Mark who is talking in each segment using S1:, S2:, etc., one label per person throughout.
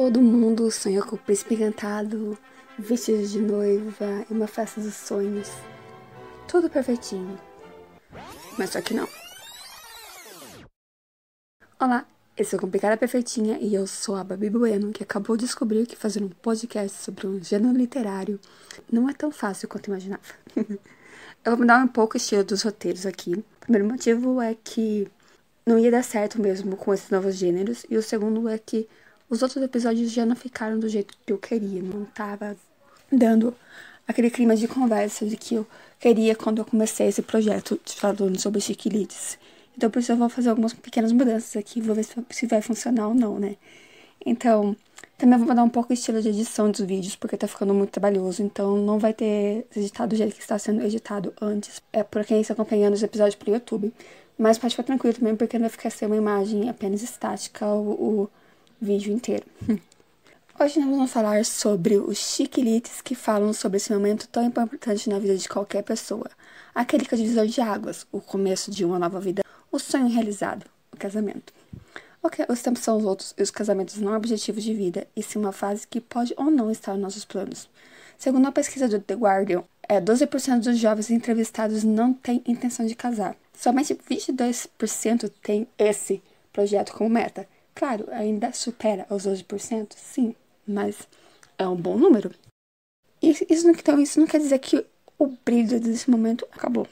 S1: Todo mundo sonha com o príncipe encantado, vestido de noiva e uma festa dos sonhos. Tudo perfeitinho. Mas só que não. Olá, eu sou Complicada Perfeitinha e eu sou a Babi Bueno, que acabou de descobrir que fazer um podcast sobre um gênero literário não é tão fácil quanto imaginava. eu vou mudar um pouco o estilo dos roteiros aqui. O primeiro motivo é que não ia dar certo mesmo com esses novos gêneros, e o segundo é que os outros episódios já não ficaram do jeito que eu queria, não tava dando aquele clima de conversa de que eu queria quando eu comecei esse projeto falando sobre chiquilites. Então, por isso eu vou fazer algumas pequenas mudanças aqui, vou ver se vai funcionar ou não, né? Então, também vou mudar um pouco o estilo de edição dos vídeos, porque tá ficando muito trabalhoso, então não vai ter editado do jeito que está sendo editado antes. É por quem está acompanhando os episódios pro YouTube. Mas pode ficar tranquilo também, porque não vai ficar sem uma imagem apenas estática o, vídeo inteiro. Hoje nós vamos falar sobre os chiquilites que falam sobre esse momento tão importante na vida de qualquer pessoa. Aquele que é o divisor de águas, o começo de uma nova vida, o sonho realizado, o casamento. Ok, os tempos são os outros e os casamentos não é objetivo de vida, e sim uma fase que pode ou não estar nos nossos planos. Segundo uma pesquisa do The Guardian, é, 12% dos jovens entrevistados não têm intenção de casar. Somente 22% têm esse projeto como meta. Claro, ainda supera os 12%, sim, mas é um bom número. Isso, então, isso não quer dizer que o brilho desse momento acabou.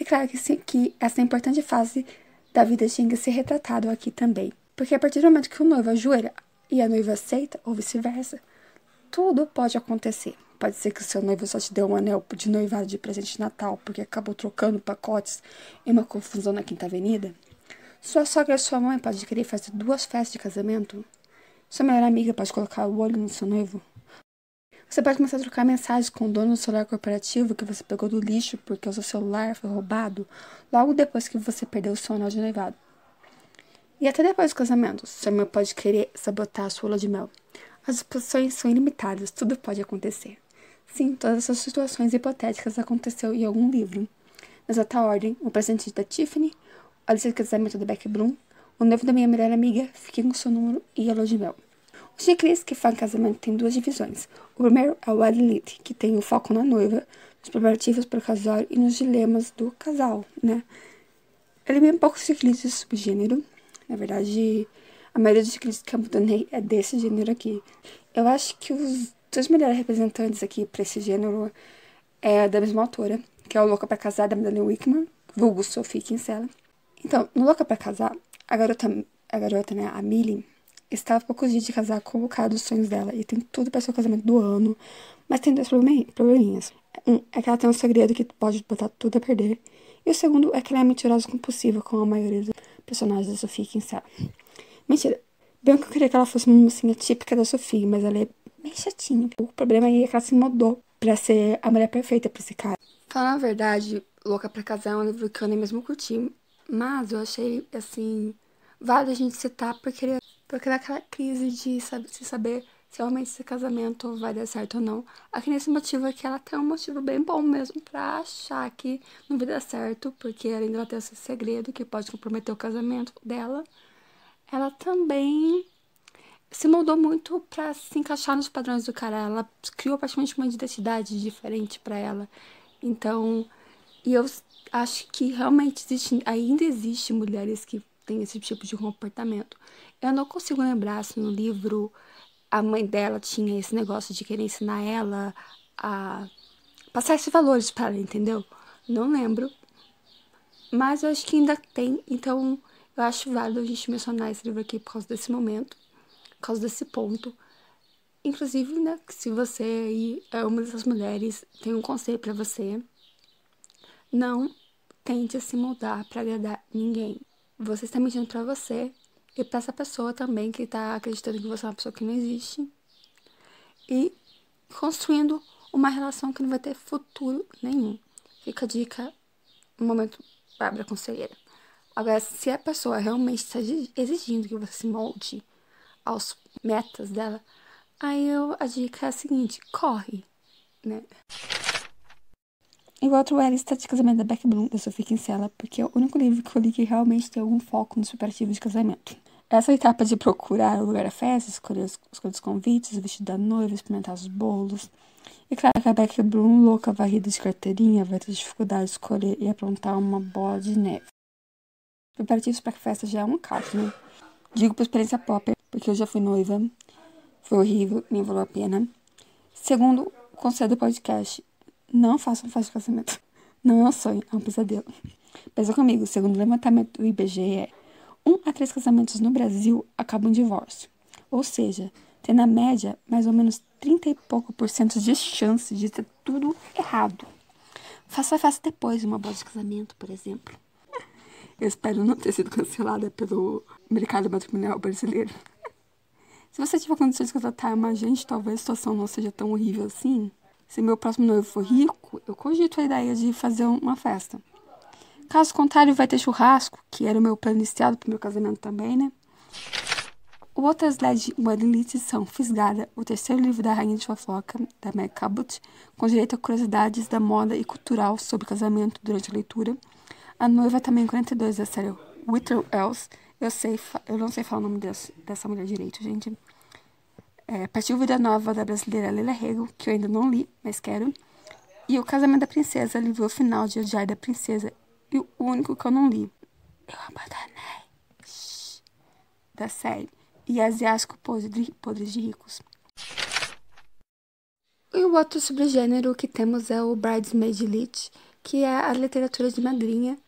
S1: É claro que, sim, que essa importante fase da vida tinha que ser retratado aqui também. Porque a partir do momento que o noivo ajoelha e a noiva aceita, ou vice-versa, tudo pode acontecer. Pode ser que o seu noivo só te deu um anel de noivado de presente de Natal porque acabou trocando pacotes em uma confusão na Quinta Avenida. Sua sogra e sua mãe podem querer fazer duas festas de casamento. Sua melhor amiga pode colocar o olho no seu noivo. Você pode começar a trocar mensagens com o dono do celular corporativo que você pegou do lixo porque o seu celular foi roubado logo depois que você perdeu o seu anel de noivado. E até depois do casamento, sua mãe pode querer sabotar a sua lua de mel. As exposições são ilimitadas, tudo pode acontecer. Sim, todas essas situações hipotéticas aconteceu em algum livro. Na exata ordem, o presente da Tiffany, a lista de casamento da Beck Bloom, o noivo da minha melhor amiga, fiquei com seu número e a de mel. Os checklist que fazem casamento tem duas divisões. O primeiro é o Wedding que tem o foco na noiva, nos preparativos para o casal e nos dilemas do casal, né? Ele é bem pouco checklist de subgênero. Na verdade, a maioria dos checklists que eu abandonei é desse gênero aqui. Eu acho que os dois melhores representantes aqui para esse gênero é da mesma autora, que é o Louca para Casar, da Madeleine Wickman, vulgo Sophie Kinsella. Então, no Louca para Casar, a garota, a garota, né, a Millie, estava poucos dias de casar com o cara dos sonhos dela e tem tudo para ser o casamento do ano, mas tem dois probleminhas. Um é que ela tem um segredo que pode botar tudo a perder, e o segundo é que ela é mentirosa compulsiva, como a maioria dos personagens da Sophie Kinsella. Mentira. Bem que eu queria que ela fosse uma mocinha típica da Sophie, mas ela é bem chatinha. O problema aí é que ela se mudou pra ser a mulher perfeita pra esse cara. Falando a verdade, Louca pra Casar é um livro que eu nem mesmo curti, mas eu achei, assim, válido a gente citar porque, porque daquela crise de saber, se saber se realmente esse casamento vai dar certo ou não. Aqui nesse motivo aqui ela tem um motivo bem bom mesmo pra achar que não vai dar certo, porque além dela ter esse segredo que pode comprometer o casamento dela, ela também se moldou muito para se encaixar nos padrões do cara. Ela criou praticamente uma identidade diferente para ela. Então, e eu acho que realmente existe, ainda existe mulheres que têm esse tipo de comportamento. Eu não consigo lembrar se no livro a mãe dela tinha esse negócio de querer ensinar ela a passar esses valores para ela, entendeu? Não lembro. Mas eu acho que ainda tem, então eu acho válido a gente mencionar esse livro aqui por causa desse momento, por causa desse ponto. Inclusive, né, se você aí é uma dessas mulheres, tem um conselho para você. Não tente se mudar para agradar ninguém. Você está mentindo para você e para essa pessoa também que está acreditando que você é uma pessoa que não existe. E construindo uma relação que não vai ter futuro nenhum. Fica a dica, um momento, Bárbara Conselheira. Agora, se a pessoa realmente está exigindo que você se molde aos metas dela, aí eu, a dica é a seguinte: corre, né? Igual outro é a lista de casamento da Beck Bloom, da Sophie Kinsella, porque é o único livro que eu li que realmente tem algum foco nos preparativos de casamento. Essa etapa de procurar o lugar da festa, escolher os, escolher os convites, o vestido da noiva, experimentar os bolos. E claro que a Becky Bloom, louca varrida de carteirinha, vai ter dificuldade de escolher e aprontar uma bola de neve. Preparativos para a festa já é um caos, né? Digo por experiência própria, porque eu já fui noiva. Foi horrível, nem valeu a pena. Segundo o conselho do podcast, não façam festa de casamento. Não é um sonho, é um pesadelo. Pensa comigo, segundo o levantamento do IBGE, um a três casamentos no Brasil acabam em divórcio. Ou seja, tem na média mais ou menos 30 e pouco por cento de chance de ter tudo errado. Faça a festa depois de uma boda de casamento, por exemplo. Eu espero não ter sido cancelada pelo mercado matrimonial brasileiro. Se você tiver condições de contratar uma agente, talvez a situação não seja tão horrível assim. Se meu próximo noivo for rico, eu cogito a ideia de fazer uma festa. Caso contrário, vai ter churrasco, que era o meu plano iniciado para o meu casamento também, né? Outras leis de Wedding são Fisgada, o terceiro livro da Rainha de Fofoca, da Meg Cabot, com direito a curiosidades da moda e cultural sobre casamento durante a leitura. A Noiva também 42, da série Whittle Else. Eu, sei, eu não sei falar o nome dessa, dessa mulher direito, gente. É, Partiu Vida Nova, da brasileira Leila Rego, que eu ainda não li, mas quero. E O Casamento da Princesa, livro final de Odiar da Princesa, e o único que eu não li. Eu abandonei. Shhh, da série. E Asiático Podres de Ricos. E o outro subgênero que temos é o Bridesmaid Elite, que é a literatura de madrinha,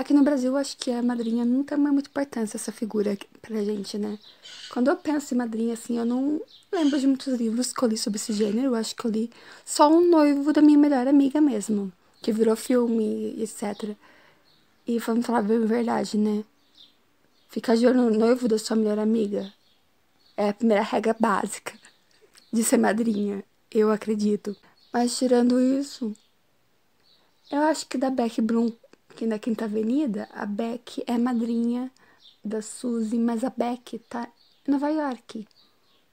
S1: Aqui no Brasil, acho que a madrinha não tem muita importância essa figura pra gente, né? Quando eu penso em madrinha, assim, eu não lembro de muitos livros que eu li sobre esse gênero. Eu acho que eu li só um noivo da minha melhor amiga mesmo, que virou filme, etc. E vamos falar a verdade, né? Ficar de olho no noivo da sua melhor amiga é a primeira regra básica de ser madrinha, eu acredito. Mas tirando isso, eu acho que da Beck Bloom aqui na Quinta Avenida, a Beck é madrinha da Suzy, mas a Beck tá em Nova York.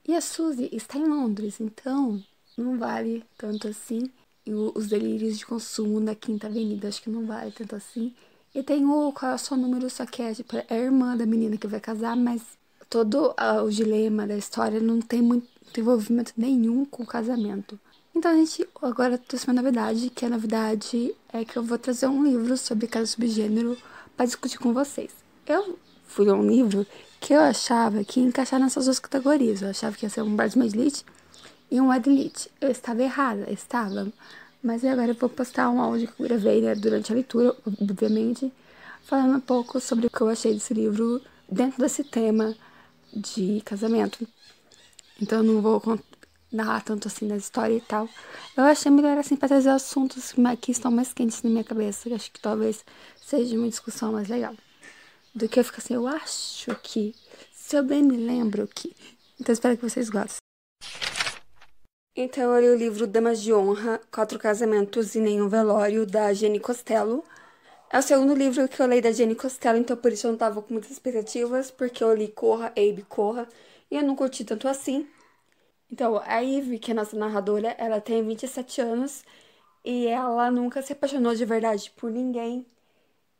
S1: E a Suzy está em Londres, então não vale tanto assim. E os delírios de consumo na Quinta Avenida, acho que não vale tanto assim. E tem o qual é o seu número, só que é, tipo, é a irmã da menina que vai casar, mas todo uh, o dilema da história não tem muito envolvimento nenhum com o casamento. Então, a gente, agora trouxe uma novidade, que a novidade é que eu vou trazer um livro sobre cada subgênero para discutir com vocês. Eu fui ler um livro que eu achava que ia encaixar nessas duas categorias. Eu achava que ia ser um Bridesmaid Elite e um Elite. Eu estava errada, estava. Mas agora eu vou postar um áudio que eu gravei né, durante a leitura, obviamente, falando um pouco sobre o que eu achei desse livro dentro desse tema de casamento. Então eu não vou narrar tanto assim da história e tal. Eu achei melhor assim para trazer assuntos que estão mais quentes na minha cabeça. Eu acho que talvez seja uma discussão mais legal. Do que eu ficar assim, eu acho que. Se eu bem me lembro que. Então espero que vocês gostem. Então eu li o livro Damas de Honra, Quatro Casamentos e Nenhum Velório, da Jenny Costello. É o segundo livro que eu leio da Jenny Costello, então por isso eu não tava com muitas expectativas, porque eu li Corra, Abe, Corra, e eu não curti tanto assim. Então, a Ivy, que é nossa narradora, ela tem 27 anos e ela nunca se apaixonou de verdade por ninguém.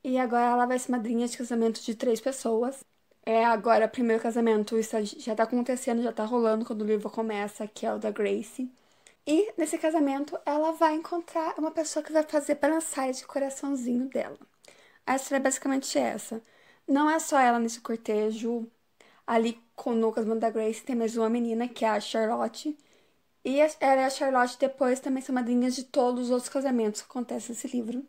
S1: E agora ela vai ser madrinha de casamento de três pessoas. É agora o primeiro casamento está, já tá acontecendo, já tá rolando quando o livro começa, que é o da Grace. E nesse casamento ela vai encontrar uma pessoa que vai fazer balançar esse coraçãozinho dela. A história é basicamente essa. Não é só ela nesse cortejo, ali com o casamento da Grace tem mais uma menina, que é a Charlotte. E ela e a Charlotte depois também são madrinhas de todos os outros casamentos que acontecem nesse livro.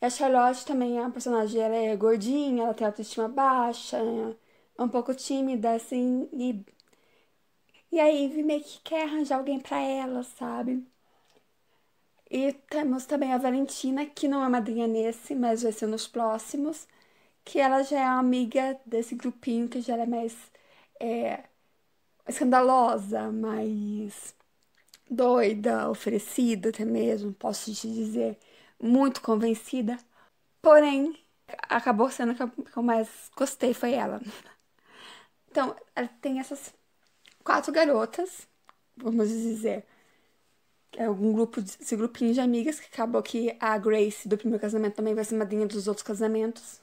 S1: E a Charlotte também é uma personagem, ela é gordinha, ela tem autoestima baixa, é um pouco tímida, assim, e. E a Eve meio que quer arranjar alguém pra ela, sabe? E temos também a Valentina, que não é madrinha nesse, mas vai ser nos próximos que ela já é amiga desse grupinho que já é mais é, escandalosa, mais doida, oferecida até mesmo, posso te dizer, muito convencida. Porém, acabou sendo que eu mais gostei foi ela. Então, ela tem essas quatro garotas, vamos dizer, é um grupo, esse grupinho de amigas que acabou que a Grace do primeiro casamento também vai ser madrinha dos outros casamentos.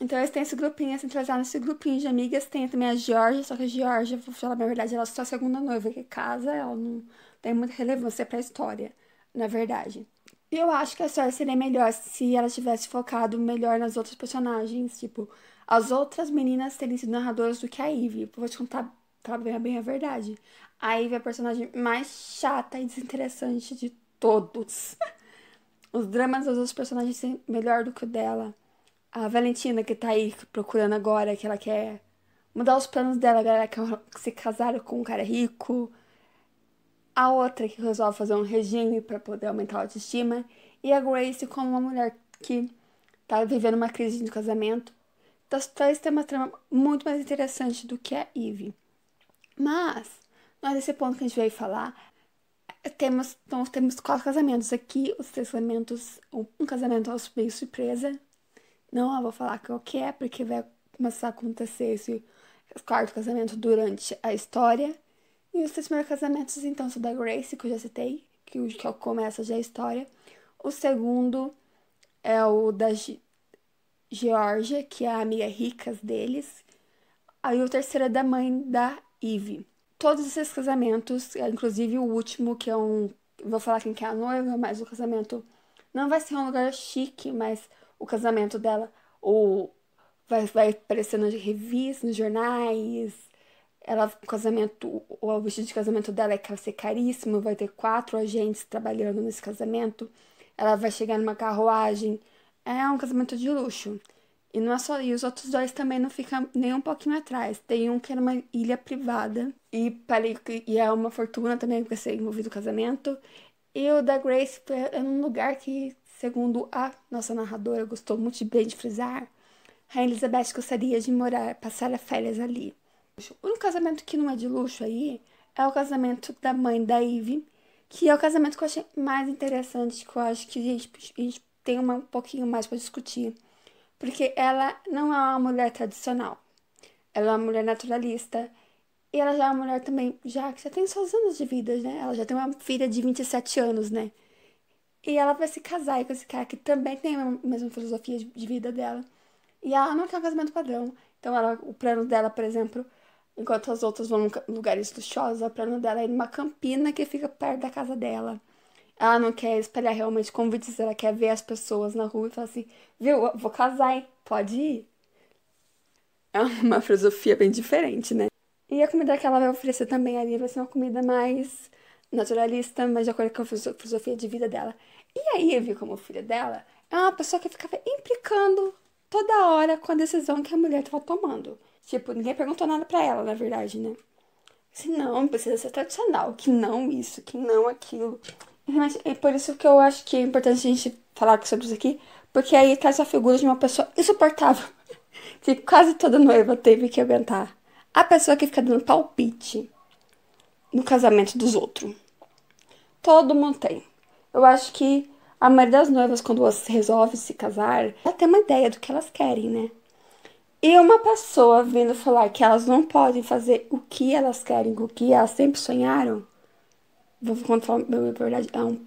S1: Então eles têm esse grupinho, centralizado nesse grupinho de amigas. Tem também a Georgia, só que a Georgia, vou falar a verdade, ela é só a segunda noiva que casa, ela não tem muita relevância pra história, na verdade. E eu acho que a história seria melhor se ela tivesse focado melhor nas outras personagens, tipo, as outras meninas terem sido narradoras do que a Ivy. Vou te contar, bem, bem a verdade. A Ivy é a personagem mais chata e desinteressante de todos. Os dramas dos outros personagens são melhor do que o dela. A Valentina, que tá aí procurando agora, que ela quer mudar os planos dela, galera quer se casar com um cara rico. A outra que resolve fazer um regime para poder aumentar a autoestima. E a Grace como uma mulher que tá vivendo uma crise de casamento. Então, três têm uma trama muito mais interessante do que a Eve. Mas, não é desse ponto que a gente veio falar. Temos, então, temos quatro casamentos aqui. Os três casamentos, um casamento meio surpresa, não eu vou falar que é, porque vai começar a acontecer esse quarto casamento durante a história. E os três primeiros casamentos, então, são da Grace, que eu já citei, que, que é começa já a história. O segundo é o da G Georgia, que é a amiga ricas deles. Aí o terceiro é da mãe da Eve. Todos esses casamentos, inclusive o último, que é um. Vou falar quem que é a noiva, mas o casamento não vai ser um lugar chique, mas o casamento dela, ou vai, vai aparecer nas revistas, nos jornais. Ela, o casamento, o vestido de casamento dela é, vai ser caríssimo, vai ter quatro agentes trabalhando nesse casamento. Ela vai chegar numa carruagem. É um casamento de luxo. E não é só. E os outros dois também não ficam nem um pouquinho atrás. Tem um que era uma ilha privada. E, e é uma fortuna também porque ser envolvido no casamento. E o da Grace é um lugar que Segundo a nossa narradora, gostou muito bem de frisar, a Elizabeth gostaria de morar, passar as férias ali. O único casamento que não é de luxo aí é o casamento da mãe da Eve, que é o casamento que eu achei mais interessante, que eu acho que a gente, a gente tem uma, um pouquinho mais para discutir. Porque ela não é uma mulher tradicional. Ela é uma mulher naturalista. E ela já é uma mulher também, já que já tem seus anos de vida, né? Ela já tem uma filha de 27 anos, né? E ela vai se casar com esse cara que também tem a mesma filosofia de vida dela. E ela não quer um casamento padrão. Então, ela, o plano dela, por exemplo, enquanto as outras vão em lugares luxuosos, o plano dela é ir numa campina que fica perto da casa dela. Ela não quer espalhar realmente convites, ela quer ver as pessoas na rua e falar assim: viu, vou casar, hein? Pode ir. É uma filosofia bem diferente, né? E a comida que ela vai oferecer também ali vai ser uma comida mais naturalista, mas de acordo com a filosofia de vida dela. E a Ivy, como filha dela, é uma pessoa que ficava implicando toda hora com a decisão que a mulher estava tomando. Tipo, ninguém perguntou nada para ela, na verdade, né? Se não, precisa ser tradicional, que não isso, que não aquilo. É por isso que eu acho que é importante a gente falar sobre isso aqui, porque aí traz a figura de uma pessoa insuportável, que quase toda noiva teve que aguentar. A pessoa que fica dando palpite no casamento dos outros. Todo mundo tem. Eu acho que a maioria das noivas, quando resolve se casar, ela tem uma ideia do que elas querem, né? E uma pessoa vindo falar que elas não podem fazer o que elas querem, o que elas sempre sonharam, vou contar a verdade, é um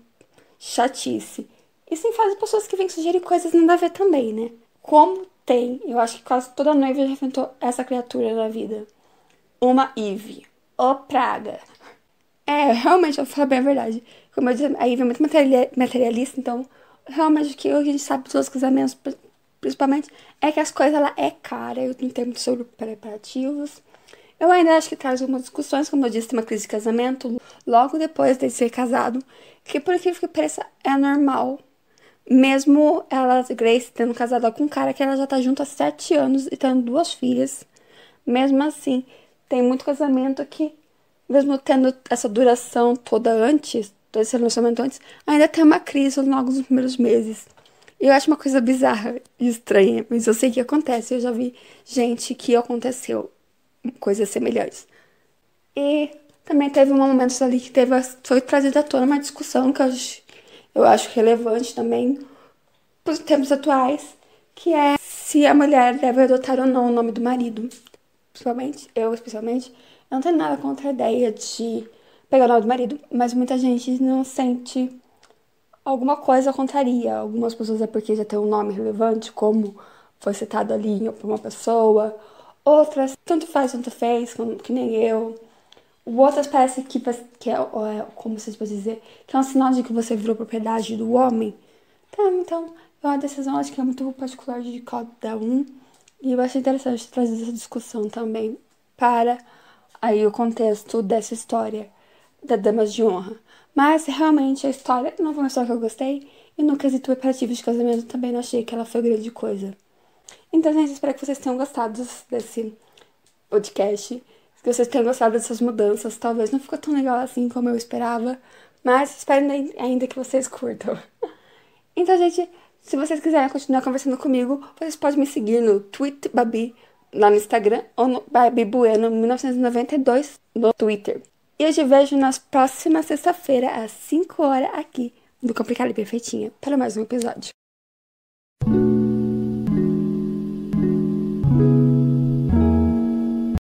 S1: chatice. E sem fazer pessoas que vêm sugerir coisas nada a ver também, né? Como tem, eu acho que quase toda noiva já enfrentou essa criatura na vida. Uma Eve. Ô praga. É, realmente, eu falar bem a verdade. Como eu disse, a Eve é muito materialista, então realmente o que a gente sabe dos casamentos, principalmente, é que as coisas ela é cara, eu não tenho sobre preparativos. Eu ainda acho que traz algumas discussões, como eu disse, tem uma crise de casamento logo depois de ser casado, que por aquilo que pareça é normal. Mesmo ela, Grace, tendo casado com um cara que ela já tá junto há sete anos e tendo duas filhas, mesmo assim, tem muito casamento que, mesmo tendo essa duração toda antes, todo esse relacionamento antes, ainda tem uma crise logo nos primeiros meses. Eu acho uma coisa bizarra e estranha, mas eu sei que acontece. Eu já vi gente que aconteceu coisas semelhantes. E também teve um momento ali que teve, foi trazida à tona uma discussão que eu acho, eu acho relevante também para os tempos atuais, que é se a mulher deve adotar ou não o nome do marido. Principalmente, eu especialmente, eu não tenho nada contra a ideia de pegar o nome do marido, mas muita gente não sente alguma coisa contraria. Algumas pessoas é porque já tem um nome relevante, como foi citado ali por uma pessoa. Outras, tanto faz, tanto fez, que nem eu. Outras parece que, que é, é, como você pode dizer, que é um sinal de que você virou propriedade do homem. Então, então é uma decisão, acho que é muito particular de cada um. E eu achei interessante trazer essa discussão também para aí o contexto dessa história da Damas de Honra. Mas realmente a história não foi uma história que eu gostei. E no quesito preparativo de casamento também não achei que ela foi grande coisa. Então, gente, espero que vocês tenham gostado desse podcast. Que vocês tenham gostado dessas mudanças. Talvez não ficou tão legal assim como eu esperava. Mas espero ainda que vocês curtam. Então, gente, se vocês quiserem continuar conversando comigo, vocês podem me seguir no Twitter Babi lá no Instagram ou no Babi Bueno 1992 no Twitter. E eu te vejo na próxima sexta-feira, às 5 horas, aqui do Complicado e Perfeitinha, para mais um episódio.